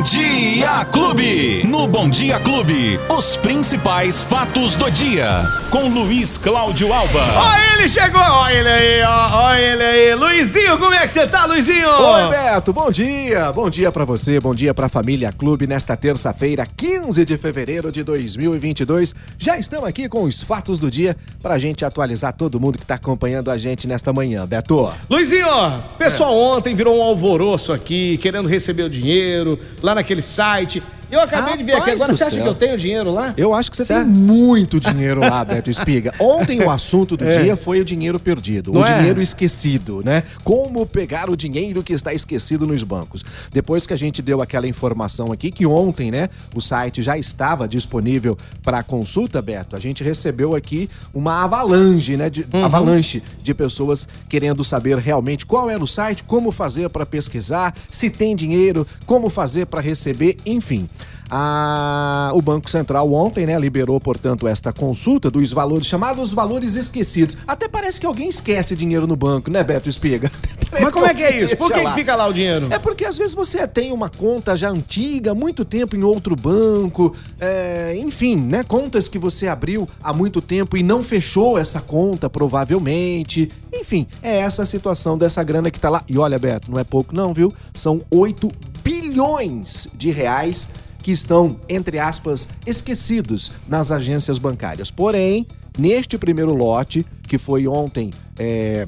Bom Dia Clube. No Bom Dia Clube, os principais fatos do dia. Com Luiz Cláudio Alba. Ó, ele chegou! Olha ele aí, ó, olha ele aí. Luizinho, como é que você tá, Luizinho? Oi, Beto, bom dia. Bom dia pra você, bom dia pra família Clube nesta terça-feira, 15 de fevereiro de 2022. Já estamos aqui com os fatos do dia pra gente atualizar todo mundo que tá acompanhando a gente nesta manhã, Beto. Luizinho, pessoal ontem virou um alvoroço aqui, querendo receber o dinheiro lá naquele site. Eu acabei de ver aqui Rapaz agora, você acha céu. que eu tenho dinheiro lá? Eu acho que você Certo. tem muito dinheiro lá, Beto Espiga. Ontem o assunto do É. dia foi o dinheiro perdido, Não o é? dinheiro esquecido, né? Como pegar o dinheiro que está esquecido nos bancos. Depois que a gente deu aquela informação aqui, que ontem, né, o site já estava disponível para consulta, Beto, a gente recebeu aqui uma avalanche, né, de, Uhum. avalanche de pessoas querendo saber realmente qual era o site, como fazer para pesquisar, se tem dinheiro, como fazer para receber, enfim. A- o Banco Central ontem, né, liberou, portanto, esta consulta dos valores, chamados valores esquecidos. Até parece que alguém esquece dinheiro no banco, né, Beto Espiga? Mas como é que é isso? Por que, que fica lá o dinheiro? É porque às vezes você tem uma conta já antiga, muito tempo em outro banco, é, enfim, né? Contas que você abriu há muito tempo e não fechou essa conta, provavelmente. Enfim, é essa a situação dessa grana que tá lá. E olha, Beto, não é pouco não, viu? São 8 bilhões de reais que estão, entre aspas, esquecidos nas agências bancárias. Porém, neste primeiro lote, que foi ontem é,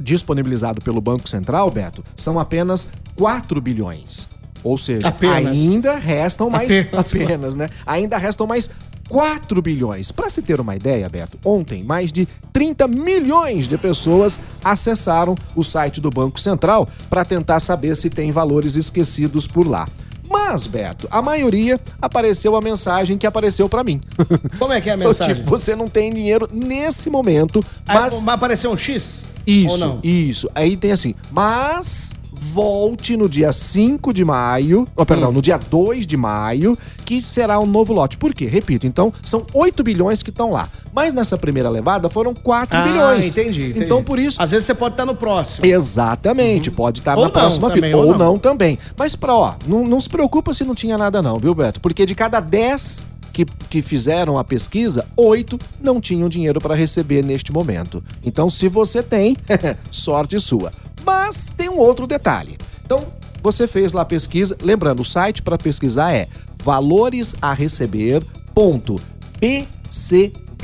disponibilizado pelo Banco Central, Beto, são apenas 4 bilhões. Ou seja, Apenas. ainda restam mais. Apenas. Apenas, né? Ainda restam mais 4 bilhões. Para se ter uma ideia, Beto, ontem mais de 30 milhões de pessoas acessaram o site do Banco Central para tentar saber se tem valores esquecidos por lá. Mas, Beto, a maioria apareceu a mensagem que apareceu para mim. Como é que é a mensagem? tipo, você não tem dinheiro nesse momento, Aí, mas vai aparecer um X? isso, isso. Aí tem assim, mas volte no dia 5 de maio, oh, perdão, Hum. no dia 2 de maio, que será um novo lote. Por quê? Repito, então, são 8 bilhões que estão lá. Mas nessa primeira levada foram 4 Ah, bilhões. entendi, entendi. Então, por isso, Às vezes você pode estar no próximo. Exatamente, pode estar Ou na não próxima também, ou Ou não. não. também. Mas pra, ó, não, não se preocupa se não tinha nada não, viu, Beto? Porque de cada 10 que, que fizeram a pesquisa, 8 não tinham dinheiro para receber neste momento. Então, se você tem, sorte sua. Mas tem um outro detalhe. Então, você fez lá a pesquisa, lembrando, o site para pesquisar é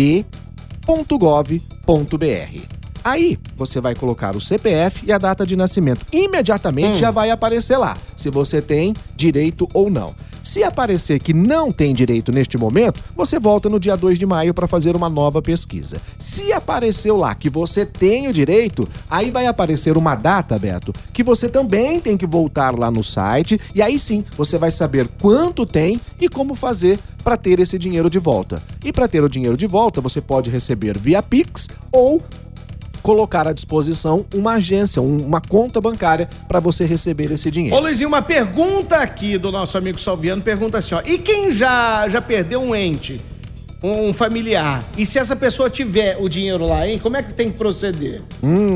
valoresareceber.pcb.gov.br. Aí você vai colocar o CPF e a data de nascimento. Imediatamente já vai aparecer lá se você tem direito ou não. Se aparecer que não tem direito neste momento, você volta no dia 2 de maio para fazer uma nova pesquisa. Se apareceu lá que você tem o direito, aí vai aparecer uma data, Beto, que você também tem que voltar lá no site e aí sim você vai saber quanto tem e como fazer para ter esse dinheiro de volta. E para ter o dinheiro de volta, você pode receber via Pix ou colocar à disposição uma agência, um- uma conta bancária para você receber esse dinheiro. Ô Luizinho, uma pergunta aqui do nosso amigo Salviano, pergunta assim, ó. E quem já, já perdeu um ente, um familiar, e se essa pessoa tiver o dinheiro lá, hein, como é que tem que proceder?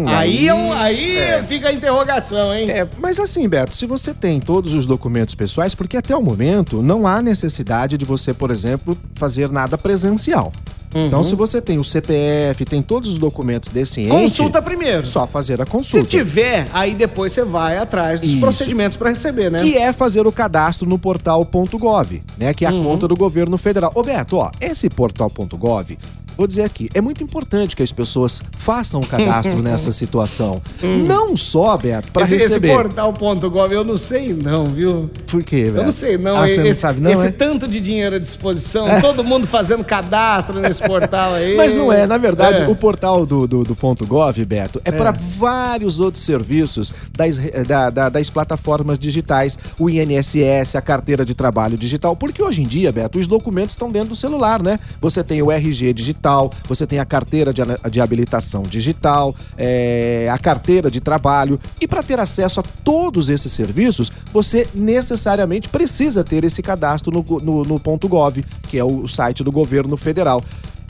aí é um- aí fica a interrogação, hein? É, mas assim, Beto, se você tem todos os documentos pessoais, porque até o momento não há necessidade de você, por exemplo, fazer nada presencial. Então, se você tem o CPF, tem todos os documentos desse ente, Consulta primeiro. só fazer a Se consulta. tiver, aí depois você vai atrás dos Isso. procedimentos pra receber, né? Que é fazer o cadastro no portal.gov, né? Que é a Uhum. conta do governo federal. Ô Beto, ó, esse portal.gov, vou dizer aqui, é muito importante que as pessoas façam o cadastro nessa situação. Não só, Beto, para Hum. esse, esse receber. portal.gov eu não sei não, viu? Por quê, Beto? Eu não sei não. Ah, você esse, não sabe não, esse é? tanto de dinheiro à disposição, todo mundo fazendo cadastro nesse portal aí. Mas não é, na verdade, É. o portal do, do, do ponto .gov, Beto, é, para vários outros serviços das, da- da- das plataformas digitais, o INSS, a carteira de trabalho digital, porque hoje em dia, Beto, os documentos estão dentro do celular, né? Você tem o RG digital, você tem a carteira de, de habilitação digital, é, a carteira de trabalho, e para ter acesso a todos esses serviços, você necessariamente precisa ter esse cadastro no, no, no ponto .gov, que é o site do governo federal.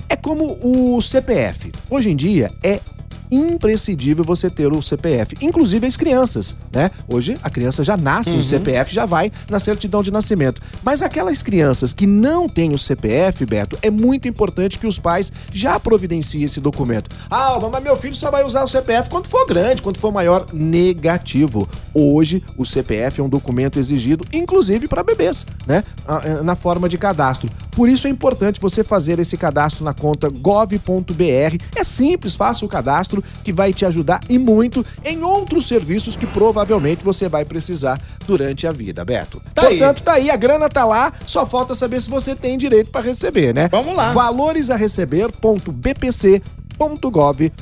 É como o CPF. Hoje em dia é imprescindível você ter o CPF, inclusive as crianças, né? Hoje a criança já nasce, uhum. o CPF já vai na certidão de nascimento. Mas aquelas crianças que não têm o CPF, Beto, é muito importante que os pais já providenciem esse documento. Ah, mas meu filho só vai usar o CPF quando for grande, quando for maior. Negativo. Hoje o CPF é um documento exigido, inclusive para bebês, né? Eh, na forma de cadastro. Por isso é importante você fazer esse cadastro na conta gov.br. É simples, faça o cadastro que vai te ajudar e muito em outros serviços que provavelmente você vai precisar durante a vida, Beto. Tá Portanto, aí. tá aí, a grana tá lá, só falta saber se você tem direito para receber, né? Vamos lá. Valores a receber.bpc www.br.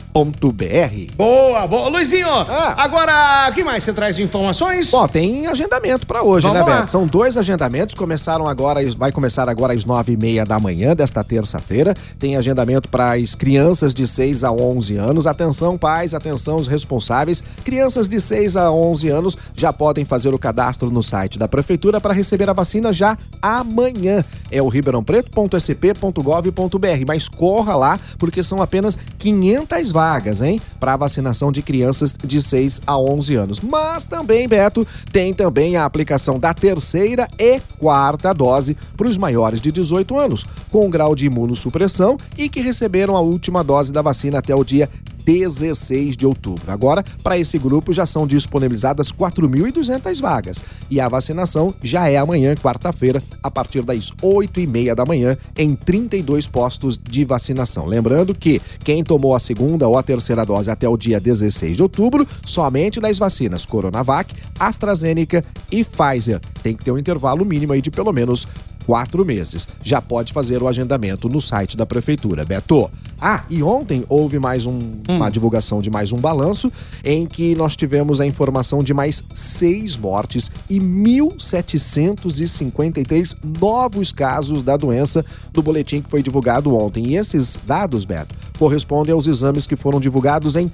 Boa, boa. Luizinho, ah. agora, o que mais você traz de informações? Bom, tem agendamento para hoje, Vamos né, lá. Beto? São dois agendamentos, começaram agora, vai começar agora às nove e meia da manhã desta terça-feira. Tem agendamento para as crianças de 6 a 11 anos. Atenção, pais, atenção, os responsáveis. Crianças de 6 a 11 anos já podem fazer o cadastro no site da prefeitura para receber a vacina já amanhã. É o ribeirãopreto.sp.gov.br, mas corra lá porque são apenas 500 vagas, hein, para vacinação de crianças de 6 a 11 anos. Mas também, Beto, tem também a aplicação da terceira e quarta dose para os maiores de 18 anos, com grau de imunossupressão e que receberam a última dose da vacina até o dia 16 de outubro. Agora, para esse grupo já são disponibilizadas 4.200 vagas e a vacinação já é amanhã, quarta-feira, a partir das 8 e meia da manhã, em 32 postos de vacinação. Lembrando que quem tomou a segunda ou a terceira dose até o dia 16 de outubro, somente das vacinas Coronavac, AstraZeneca e Pfizer. Tem que ter um intervalo mínimo aí de pelo menos quatro meses. Já pode fazer o agendamento no site da prefeitura. Beto. Ah, e ontem houve mais um, hum. uma divulgação de mais um balanço em que nós tivemos a informação de mais seis mortes e 1.753 novos casos da doença do boletim que foi divulgado ontem. E esses dados, Beto, correspondem aos exames que foram divulgados em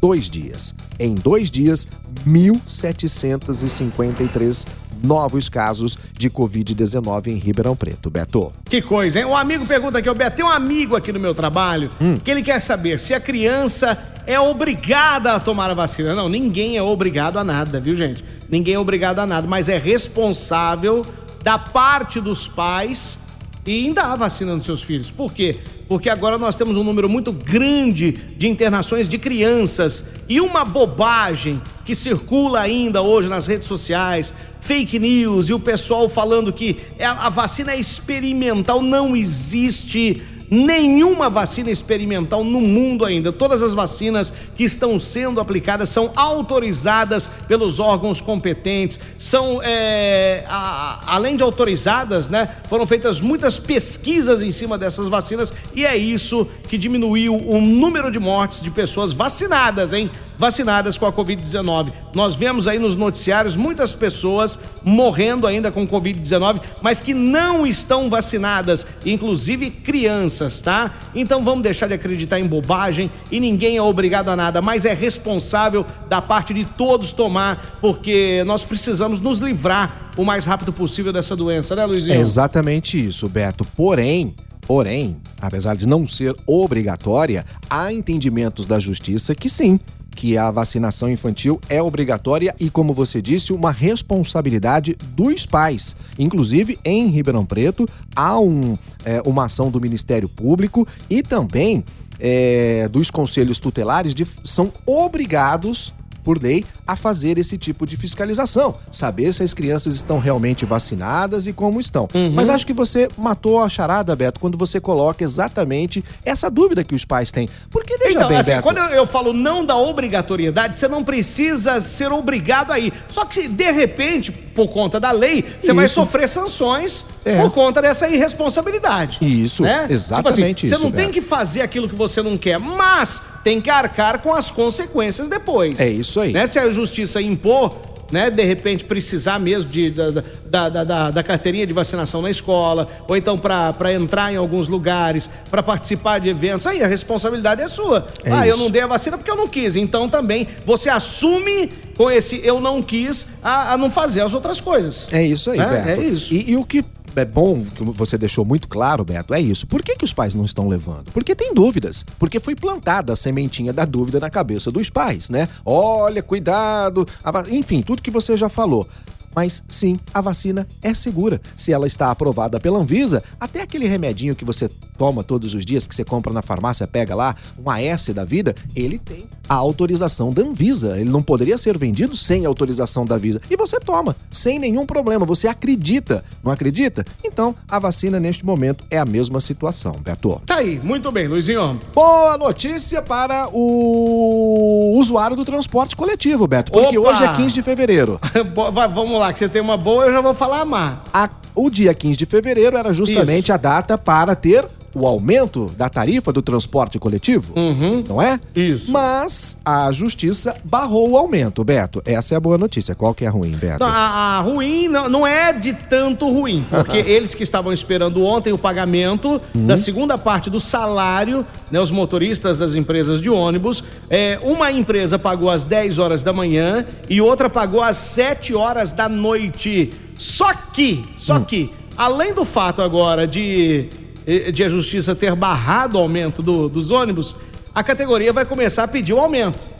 dois dias. Em dois dias, 1.753 novos casos de Covid-19 em Ribeirão Preto. Beto. Que coisa, hein? Um amigo pergunta aqui, o Beto, tem um amigo aqui no meu trabalho hum. que ele quer saber se a criança é obrigada a tomar a vacina. Não, ninguém é obrigado a nada, viu, gente? Ninguém é obrigado a nada, mas é responsável da parte dos pais e dar a vacina nos seus filhos. Por quê? Porque agora nós temos um número muito grande de internações de crianças e uma bobagem que circula ainda hoje nas redes sociais, fake news e o pessoal falando que é a vacina é experimental, não existe nenhuma vacina experimental no mundo ainda. Todas as vacinas que estão sendo aplicadas são autorizadas pelos órgãos competentes, são, é, a, além de autorizadas, né, foram feitas muitas pesquisas em cima dessas vacinas e é isso que diminuiu o número de mortes de pessoas vacinadas, hein? Vacinadas com a Covid-19. Nós vemos aí nos noticiários muitas pessoas morrendo ainda com Covid-19, mas que não estão vacinadas, inclusive crianças, tá? Então vamos deixar de acreditar em bobagem e ninguém é obrigado a nada, mas é responsável da parte de todos tomar, porque nós precisamos nos livrar o mais rápido possível dessa doença, né, Luizinho? É exatamente isso, Beto. Porém, Porém, apesar de não ser obrigatória, há entendimentos da justiça que sim, que a vacinação infantil é obrigatória e, como você disse, uma responsabilidade dos pais. Inclusive, em Ribeirão Preto, há um, é, uma ação do Ministério Público e também é, dos conselhos tutelares de, são obrigados por lei, a fazer esse tipo de fiscalização, saber se as crianças estão realmente vacinadas e como estão. Uhum. Mas acho que você matou a charada, Beto, quando você coloca exatamente essa dúvida que os pais têm. Porque veja então, bem, assim, Beto... quando eu, eu falo não da obrigatoriedade, você não precisa ser obrigado aí. Só que de repente, por conta da lei, você Isso. vai sofrer sanções é. por conta dessa irresponsabilidade. Isso, né? exatamente tipo assim, isso. Você não Beto. tem que fazer aquilo que você não quer, mas tem que arcar com as consequências depois. É isso aí. Né? Se a justiça impor, né, de repente precisar mesmo de, da, da, da, da, da carteirinha de vacinação na escola, ou então para entrar em alguns lugares, para participar de eventos, aí a responsabilidade é sua. É ah, isso. eu não dei a vacina porque eu não quis. Então também você assume com esse eu não quis a, a não fazer as outras coisas. É isso aí, né? É isso. E, e o que é bom que você deixou muito claro, Beto, é isso. Por que, que os pais não estão levando? Porque tem dúvidas. Porque foi plantada a sementinha da dúvida na cabeça dos pais, né? Olha, cuidado. Enfim, tudo que você já falou. Mas sim, a vacina é segura. Se ela está aprovada pela Anvisa, até aquele remedinho que você toma todos os dias, que você compra na farmácia, pega lá, um AS da vida, ele tem a autorização da Anvisa. Ele não poderia ser vendido sem autorização da Anvisa. E você toma, sem nenhum problema. Você acredita. Não acredita? Então, a vacina neste momento é a mesma situação, Beto. Tá aí, muito bem, Luizinho. Boa notícia para o usuário do transporte coletivo, Beto, porque Opa! hoje é 15 de fevereiro. Vamos lá falar que você tem uma boa, eu já vou falar má. A, o dia 15 de fevereiro era justamente Isso. a data para ter o aumento da tarifa do transporte coletivo, uhum. não é? Isso. Mas a justiça barrou o aumento, Beto. Essa é a boa notícia. Qual que é a ruim, Beto? Não, a, a, ruim não, não é de tanto ruim, porque eles que estavam esperando ontem o pagamento uhum. da segunda parte do salário, né, os motoristas das empresas de ônibus, é, uma empresa pagou às 10 horas da manhã e outra pagou às 7 horas da noite. Só que, só hum. que, além do fato agora de de a justiça ter barrado o aumento do, dos ônibus, a categoria vai começar a pedir o aumento.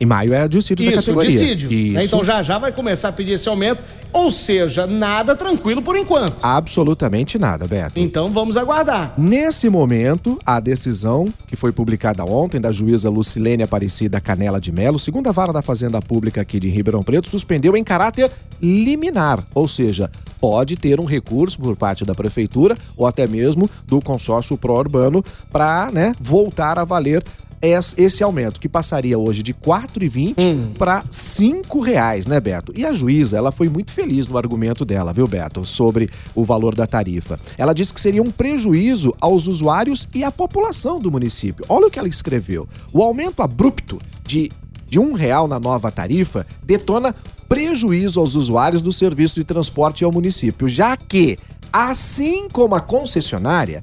Em maio é dissídio Isso, da categoria. Dissídio. Isso. Né? Então já já vai começar a pedir esse aumento. Ou seja, nada tranquilo por enquanto. Absolutamente nada, Beto. Então vamos aguardar. Nesse momento, a decisão que foi publicada ontem da juíza Lucilene Aparecida Canela de Melo, segunda vara da Fazenda Pública aqui de Ribeirão Preto, suspendeu em caráter liminar, ou seja, pode ter um recurso por parte da prefeitura ou até mesmo do consórcio pró-urbano para né, voltar a valer esse aumento, que passaria hoje de R$ 4,20 hum. para R$ 5,00, né, Beto? E a juíza, ela foi muito feliz no argumento dela, viu, Beto, sobre o valor da tarifa. Ela disse que seria um prejuízo aos usuários e à população do município. Olha o que ela escreveu. O aumento abrupto de de um real na nova tarifa detona prejuízo aos usuários do serviço de transporte ao município, já que, assim como a concessionária,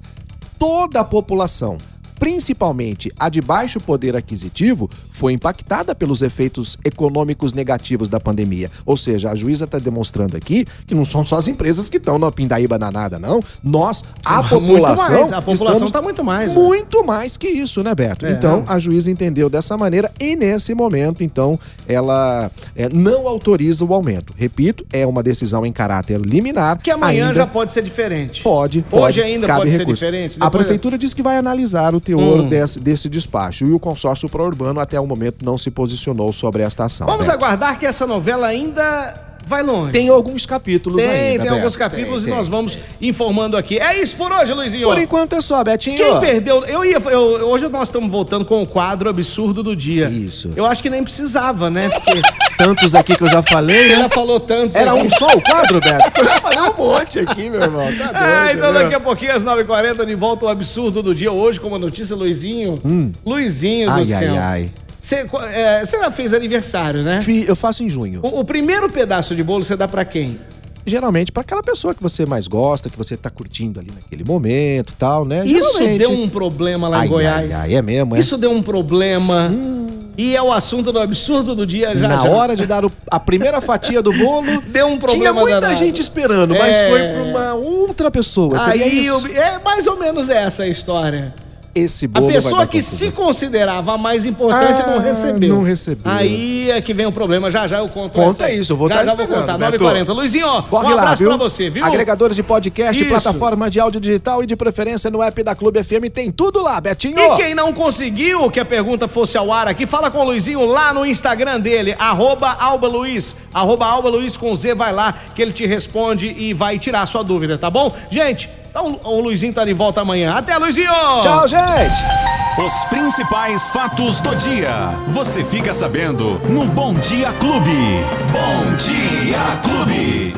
toda a população principalmente a de baixo poder aquisitivo, foi impactada pelos efeitos econômicos negativos da pandemia. Ou seja, a juíza está demonstrando aqui que não são só as empresas que estão na pindaíba danada, não. Nós, a população. a população está muito mais. Né? Muito mais que isso, né, Beto? É. Então, a juíza entendeu dessa maneira e nesse momento, então, ela é, não autoriza o aumento. Repito, é uma decisão em caráter liminar. Que amanhã já pode ser diferente. Pode. pode Hoje ainda pode recurso. ser diferente. Depois... A prefeitura disse que vai analisar o teor hum. desse, desse despacho. E o consórcio pró-urbano até o momento não se posicionou sobre esta ação. Vamos aguardar que essa novela ainda vai longe. Tem alguns capítulos tem, ainda. Tem, tem alguns capítulos tem, e nós vamos informando aqui. É isso por hoje, Luizinho. Por enquanto é só, Betinho. Quem perdeu. Eu ia. Eu, hoje nós estamos voltando com o quadro absurdo do dia. Isso. Eu acho que nem precisava, né? Porque. tantos aqui que eu já falei. Você né? já falou tantos. Era aqui. um só o quadro, Beto? Eu já falei um monte aqui, meu irmão. Tá doido, ah, então daqui a pouquinho, às 9h40, de volta o absurdo do dia. Hoje, com uma notícia, Luizinho. Hum. Luizinho ai, do céu. Ai, ai. Você é, já fez aniversário, né? Eu faço em junho. O, o primeiro pedaço de bolo você dá para quem? geralmente para aquela pessoa que você mais gosta, que você tá curtindo ali naquele momento e tal, né? Isso deu um problema lá ai, em Goiás. Ai, ai, é mesmo, é? Isso deu um problema. Hum. E é o assunto do absurdo do dia já. Na já. hora de dar o, a primeira fatia do bolo, deu um problema. Tinha muita danado. gente esperando, mas é... foi para uma outra pessoa. Aí, é mais ou menos essa a história esse bolo A pessoa que se considerava a mais importante ah, não recebeu. Não recebeu. Aí é que vem o problema. Já já eu conto. Conta isso, eu vou já, estar já vou contar. 9h40. Luizinho, ó, Corre um abraço lá, viu? pra você, viu? Agregadores de podcast, isso. plataformas de áudio digital e de preferência no app da Clube FM. Tem tudo lá, Betinho. E quem não conseguiu que a pergunta fosse ao ar aqui, fala com o Luizinho lá no Instagram dele, arroba Alba Luiz, arroba Alba Luiz com Z, vai lá que ele te responde e vai tirar a sua dúvida, tá bom? Gente, então o Luizinho tá de volta amanhã. Até, Luizinho! Tchau, gente! Os principais fatos do dia. Você fica sabendo no Bom Dia Clube. Bom Dia Clube.